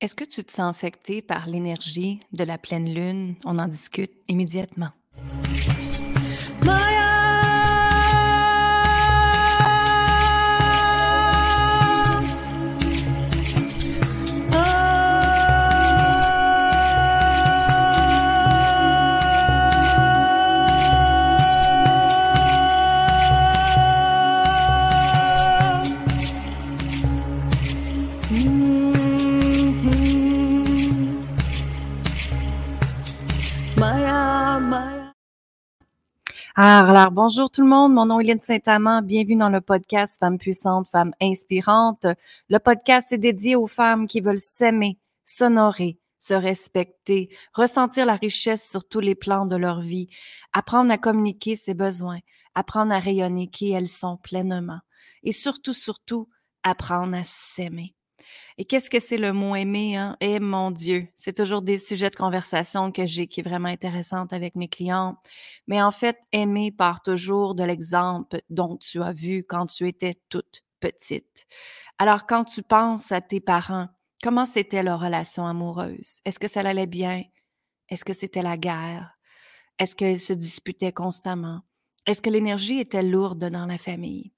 Est-ce que tu te sens affecté par l'énergie de la pleine lune? On en discute immédiatement. Alors, bonjour tout le monde. Mon nom est Lynne Saint-Amand. Bienvenue dans le podcast Femmes puissantes, Femmes inspirantes. Le podcast est dédié aux femmes qui veulent s'aimer, s'honorer, se respecter, ressentir la richesse sur tous les plans de leur vie, apprendre à communiquer ses besoins, apprendre à rayonner qui elles sont pleinement et surtout, surtout, apprendre à s'aimer. Et qu'est-ce que c'est le mot aimer? Hein? Eh mon Dieu, c'est toujours des sujets de conversation que j'ai qui est vraiment intéressante avec mes clients. Mais en fait, aimer part toujours de l'exemple dont tu as vu quand tu étais toute petite. Alors, quand tu penses à tes parents, comment c'était leur relation amoureuse? Est-ce que ça allait bien? Est-ce que c'était la guerre? Est-ce qu'ils se disputaient constamment? Est-ce que l'énergie était lourde dans la famille?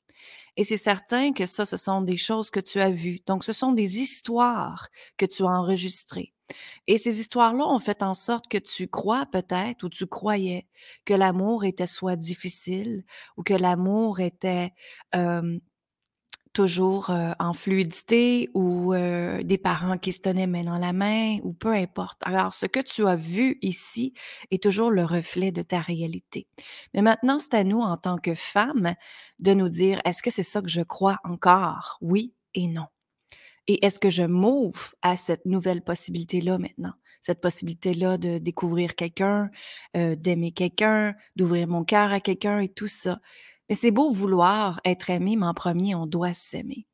Et c'est certain que ça, ce sont des choses que tu as vues. Donc, ce sont des histoires que tu as enregistrées. Et ces histoires-là ont fait en sorte que tu crois peut-être ou tu croyais que l'amour était soit difficile ou que l'amour était toujours en fluidité ou des parents qui se tenaient main dans la main ou peu importe. Alors, ce que tu as vu ici est toujours le reflet de ta réalité. Mais maintenant, c'est à nous, en tant que femmes, de nous dire, est-ce que c'est ça que je crois encore? Oui et non? Et est-ce que je m'ouvre à cette nouvelle possibilité-là maintenant? Cette possibilité-là de découvrir quelqu'un, d'aimer quelqu'un, d'ouvrir mon cœur à quelqu'un et tout ça. Mais c'est beau vouloir être aimé, mais en premier, on doit s'aimer.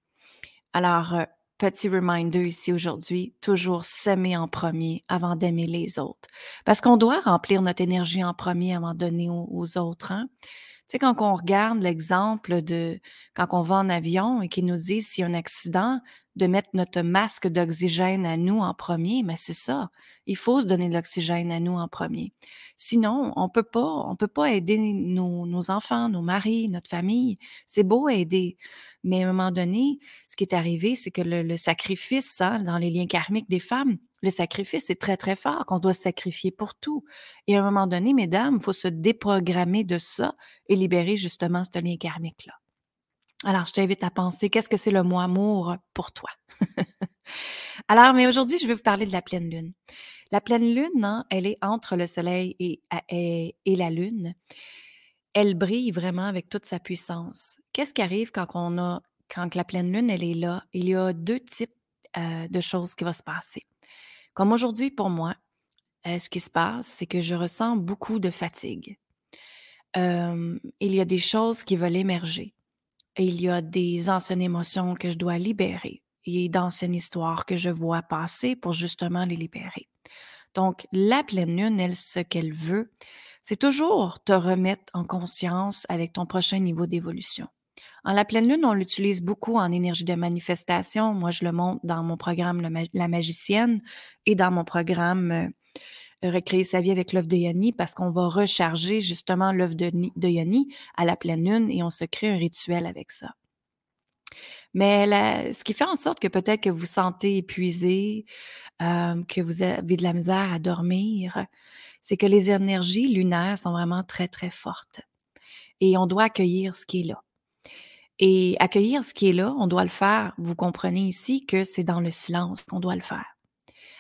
Alors, euh, petit reminder ici aujourd'hui, toujours s'aimer en premier avant d'aimer les autres. Parce qu'on doit remplir notre énergie en premier avant de donner aux, autres. Hein? Sais, quand on regarde l'exemple de quand on va en avion et qu'ils nous disent s'il y a un accident, de mettre notre masque d'oxygène à nous en premier, mais c'est ça. Il faut se donner l'oxygène à nous en premier. Sinon, on peut pas, on peut pas aider nos, enfants, nos maris, notre famille. C'est beau aider, mais à un moment donné, ce qui est arrivé, c'est que le, sacrifice hein, dans les liens karmiques des femmes, le sacrifice est très très fort, qu'on doit se sacrifier pour tout. Et à un moment donné, mesdames, il faut se déprogrammer de ça et libérer justement ce lien karmique là. Alors, je t'invite à penser, qu'est-ce que c'est le mot amour pour toi? Alors, mais aujourd'hui, je vais vous parler de la pleine lune. La pleine lune, hein, elle est entre le soleil et, et, la lune. Elle brille vraiment avec toute sa puissance. Qu'est-ce qui arrive quand on la pleine lune, elle est là? Il y a deux types euh, de choses qui vont se passer. Comme aujourd'hui, pour moi, ce qui se passe, c'est que je ressens beaucoup de fatigue. il y a des choses qui veulent émerger il y a des anciennes émotions que je dois libérer et d'anciennes histoires que je vois passer pour justement les libérer. Donc, la pleine lune, elle, ce qu'elle veut, c'est toujours te remettre en conscience avec ton prochain niveau d'évolution. En la pleine lune, on l'utilise beaucoup en énergie de manifestation. Moi, je le montre dans mon programme La magicienne et dans mon programme euh, recréer sa vie avec l'œuf de Yoni parce qu'on va recharger justement l'œuf de, de Yoni à la pleine lune et on se crée un rituel avec ça. Mais ce qui fait en sorte que peut-être que vous sentez épuisé, euh, que vous avez de la misère à dormir, c'est que les énergies lunaires sont vraiment très, très fortes. Et on doit accueillir ce qui est là. Et accueillir ce qui est là, on doit le faire. Vous comprenez ici que c'est dans le silence qu'on doit le faire.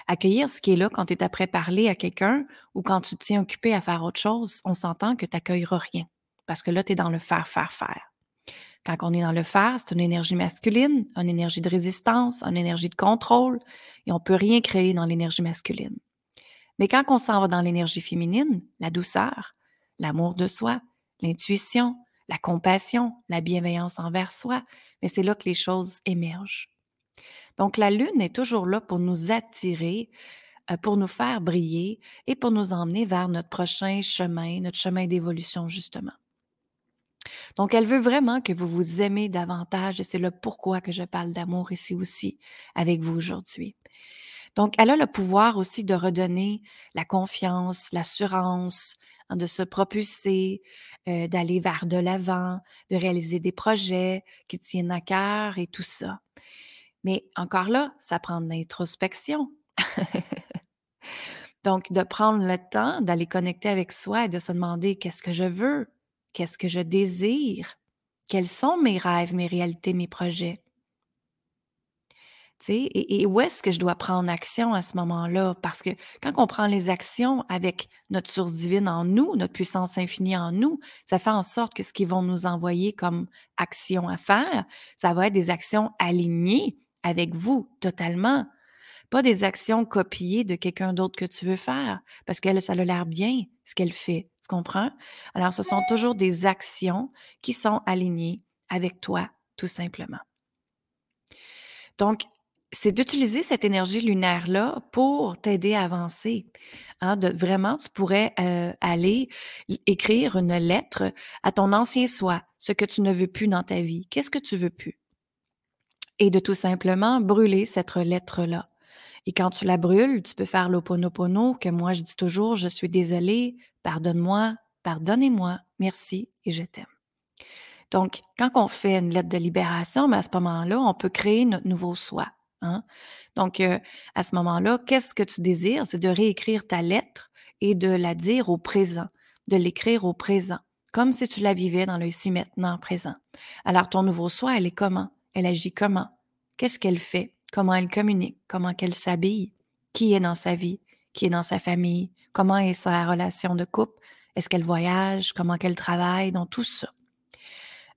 Accueillir ce qui est là quand tu es après parler à quelqu'un ou quand tu te tiens occupé à faire autre chose, on s'entend que tu n'accueilleras rien. Parce que là, tu es dans le faire, faire, faire. Quand on est dans le faire, c'est une énergie masculine, une énergie de résistance, une énergie de contrôle, et on peut rien créer dans l'énergie masculine. Mais quand on s'en va dans l'énergie féminine, la douceur, l'amour de soi, l'intuition, la compassion, la bienveillance envers soi, mais c'est là que les choses émergent. Donc, la Lune est toujours là pour nous attirer, euh, pour nous faire briller et pour nous emmener vers notre prochain chemin, notre chemin d'évolution, justement. Donc, elle veut vraiment que vous vous aimez davantage et c'est le pourquoi que je parle d'amour ici aussi avec vous aujourd'hui. Donc, elle a le pouvoir aussi de redonner la confiance, l'assurance, hein, de se propulser, euh, d'aller vers de l'avant, de réaliser des projets qui tiennent à cœur et tout ça. Mais encore là, ça prend de l'introspection. Donc, de prendre le temps d'aller connecter avec soi et de se demander qu'est-ce que je veux, qu'est-ce que je désire, quels sont mes rêves, mes réalités, mes projets. Et, et, où est-ce que je dois prendre action à ce moment-là? Parce que quand on prend les actions avec notre source divine en nous, notre puissance infinie en nous, ça fait en sorte que ce qu'ils vont nous envoyer comme action à faire, ça va être des actions alignées avec vous totalement. Pas des actions copiées de quelqu'un d'autre que tu veux faire, parce qu'elle, ça a l'air bien ce qu'elle fait. Tu comprends? Alors, ce sont toujours des actions qui sont alignées avec toi, tout simplement. Donc, c'est d'utiliser cette énergie lunaire-là pour t'aider à avancer. Hein, de, vraiment, tu pourrais euh, aller écrire une lettre à ton ancien soi, ce que tu ne veux plus dans ta vie. Qu'est-ce que tu veux plus? Et de tout simplement brûler cette lettre-là. Et quand tu la brûles, tu peux faire l'oponopono, que moi je dis toujours, je suis désolée, pardonne-moi, pardonnez-moi, merci et je t'aime. Donc, quand on fait une lettre de libération, ben, à ce moment-là, on peut créer notre nouveau soi. Hein. Donc, à ce moment-là, qu'est-ce que tu désires? C'est de réécrire ta lettre et de la dire au présent, de l'écrire au présent, comme si tu la vivais dans le ici, maintenant, présent. Alors, ton nouveau soi, elle est comment? Elle agit comment? Qu'est-ce qu'elle fait? Comment elle communique? Comment qu'elle s'habille? Qui est dans sa vie? Qui est dans sa famille? Comment est sa relation de couple? Est-ce qu'elle voyage? Comment qu'elle travaille? Dans tout ça.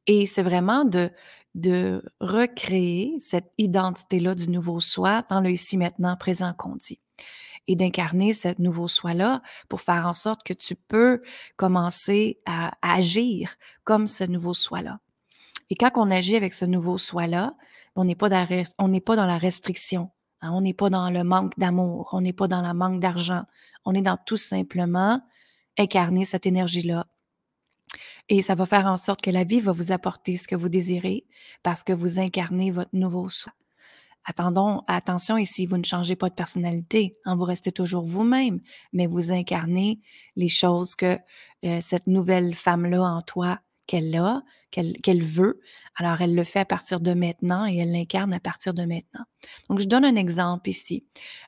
Et c'est vraiment de, de recréer cette identité-là du nouveau soi dans le ici maintenant présent qu'on dit. Et d'incarner ce nouveau soi-là pour faire en sorte que tu peux commencer à, agir comme ce nouveau soi-là. Et quand on agit avec ce nouveau soi-là, on n'est pas, pas dans la restriction, hein, on n'est pas dans le manque d'amour, on n'est pas dans le manque d'argent, on est dans tout simplement incarner cette énergie-là, et ça va faire en sorte que la vie va vous apporter ce que vous désirez parce que vous incarnez votre nouveau soi. Attendons, attention ici, vous ne changez pas de personnalité, hein, vous restez toujours vous-même, mais vous incarnez les choses que euh, cette nouvelle femme-là en toi qu'elle a, qu'elle veut. Alors, elle le fait à partir de maintenant et elle l'incarne à partir de maintenant. Donc, je donne un exemple ici,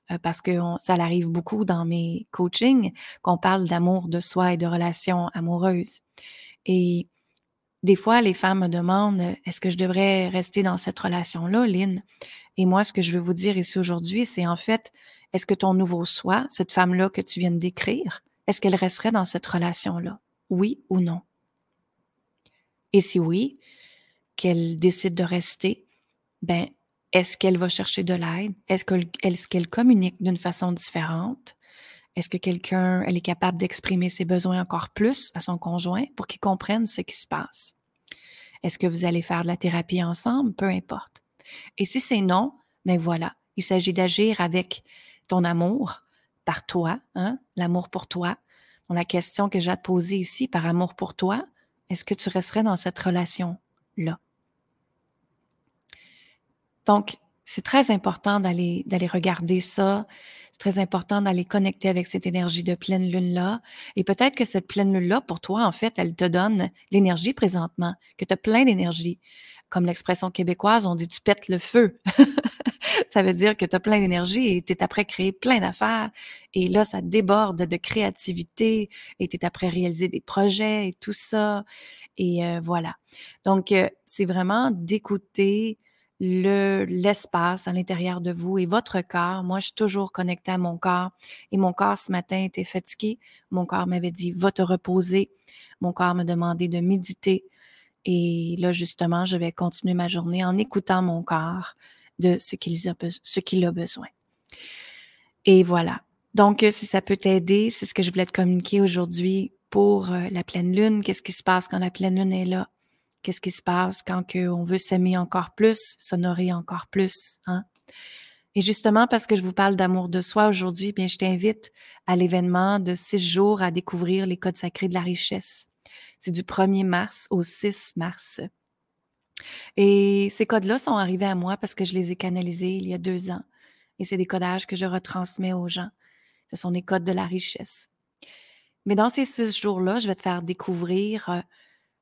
euh, parce que ça arrive beaucoup dans mes coachings qu'on parle d'amour de soi et de relations amoureuses. Et des fois, les femmes me demandent est-ce que je devrais rester dans cette relation-là, Lynn? Et moi, ce que je veux vous dire ici aujourd'hui, c'est en fait est-ce que ton nouveau soi, cette femme-là que tu viens de décrire, est-ce qu'elle resterait dans cette relation-là? Oui ou non? Et si oui, qu'elle décide de rester, ben, est-ce qu'elle va chercher de l'aide? Est-ce qu'elle communique d'une façon différente? Est-ce que quelqu'un, est capable d'exprimer ses besoins encore plus à son conjoint pour qu'il comprenne ce qui se passe? Est-ce que vous allez faire de la thérapie ensemble? Peu importe. Et si c'est non, ben voilà, il s'agit d'agir avec ton amour par toi, hein, l'amour pour toi. Donc, la question que j'ai à te poser ici, par amour pour toi, est-ce que tu resterais dans cette relation-là? Donc, c'est très important d'aller d'aller regarder ça. C'est très important d'aller connecter avec cette énergie de pleine lune-là. Et peut-être que cette pleine lune-là, pour toi, en fait, elle te donne l'énergie présentement, que tu as plein d'énergie. Comme l'expression québécoise, on dit tu pètes le feu. ça veut dire que tu as plein d'énergie et tu es après créer plein d'affaires. Et là, ça déborde de créativité et tu es après réaliser des projets et tout ça. Et euh, voilà. Donc, euh, c'est vraiment d'écouter le l'espace à l'intérieur de vous et votre corps. Moi, je suis toujours connectée à mon corps et mon corps ce matin était fatigué. Mon corps m'avait dit va te reposer. Mon corps me demandait de méditer et là justement, je vais continuer ma journée en écoutant mon corps de ce qu'il a, a besoin. Et voilà. Donc, si ça peut t'aider, c'est ce que je voulais te communiquer aujourd'hui pour euh, la pleine lune. Qu'est-ce qui se passe quand la pleine lune est là? Qu'est-ce qui se passe quand on veut s'aimer encore plus, s'honorer encore plus, hein? Et justement, parce que je vous parle d'amour de soi aujourd'hui, bien, je t'invite à l'événement de six jours à découvrir les codes sacrés de la richesse. C'est du 1er mars au 6 mars. Et ces codes-là sont arrivés à moi parce que je les ai canalisés il y a deux ans. Et c'est des codages que je retransmets aux gens. Ce sont des codes de la richesse. Mais dans ces six jours-là, je vais te faire découvrir euh,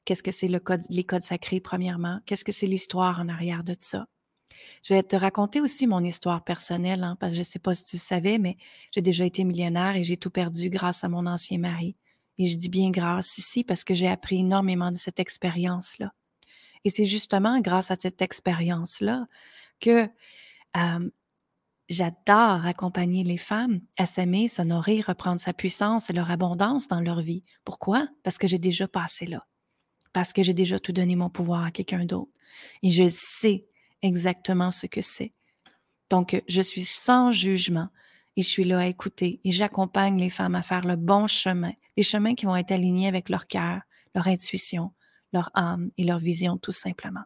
qu'est-ce que c'est les codes sacrés, premièrement? Qu'est-ce que c'est l'histoire en arrière de ça? Je vais te raconter aussi mon histoire personnelle, hein, parce que je ne sais pas si tu le savais, mais j'ai déjà été millionnaire et j'ai tout perdu grâce à mon ancien mari. Et je dis bien grâce ici parce que j'ai appris énormément de cette expérience-là. Et c'est justement grâce à cette expérience-là que j'adore accompagner les femmes à s'aimer, s'honorer, reprendre sa puissance et leur abondance dans leur vie. Pourquoi? Parce que j'ai déjà passé là. Parce que j'ai déjà tout donné mon pouvoir à quelqu'un d'autre. Et je sais exactement ce que c'est. Donc, je suis sans jugement et je suis là à écouter et j'accompagne les femmes à faire le bon chemin, des chemins qui vont être alignés avec leur cœur, leur intuition, leur âme et leur vision tout simplement.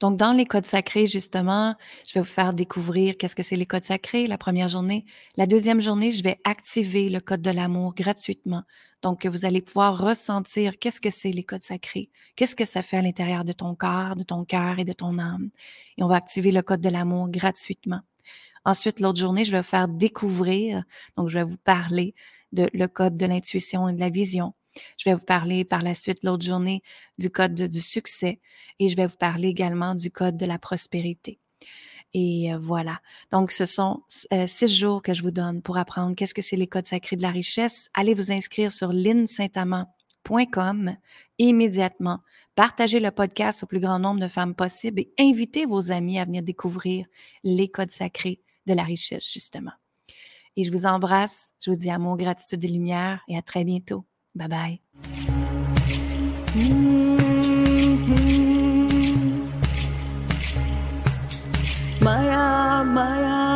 Donc, dans les codes sacrés, justement, je vais vous faire découvrir qu'est-ce que c'est les codes sacrés la première journée. La deuxième journée, je vais activer le code de l'amour gratuitement. Donc, vous allez pouvoir ressentir qu'est-ce que c'est les codes sacrés, qu'est-ce que ça fait à l'intérieur de ton corps, de ton cœur et de ton âme. Et on va activer le code de l'amour gratuitement. Ensuite, l'autre journée, je vais vous faire découvrir, donc je vais vous parler de le code de l'intuition et de la vision. Je vais vous parler par la suite l'autre journée du code du succès et je vais vous parler également du code de la prospérité. Et euh, voilà. Donc, ce sont euh, six jours que je vous donne pour apprendre qu'est-ce que c'est les codes sacrés de la richesse. Allez vous inscrire sur linsaintamant.com immédiatement. Partagez le podcast au plus grand nombre de femmes possible et invitez vos amis à venir découvrir les codes sacrés de la richesse, justement. Et je vous embrasse. Je vous dis amour, gratitude et lumière et à très bientôt. Bye bye. Maya, Maya.